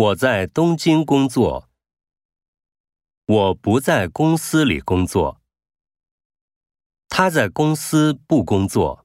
我在东京工作。我不在公司里工作。他在公司不工作。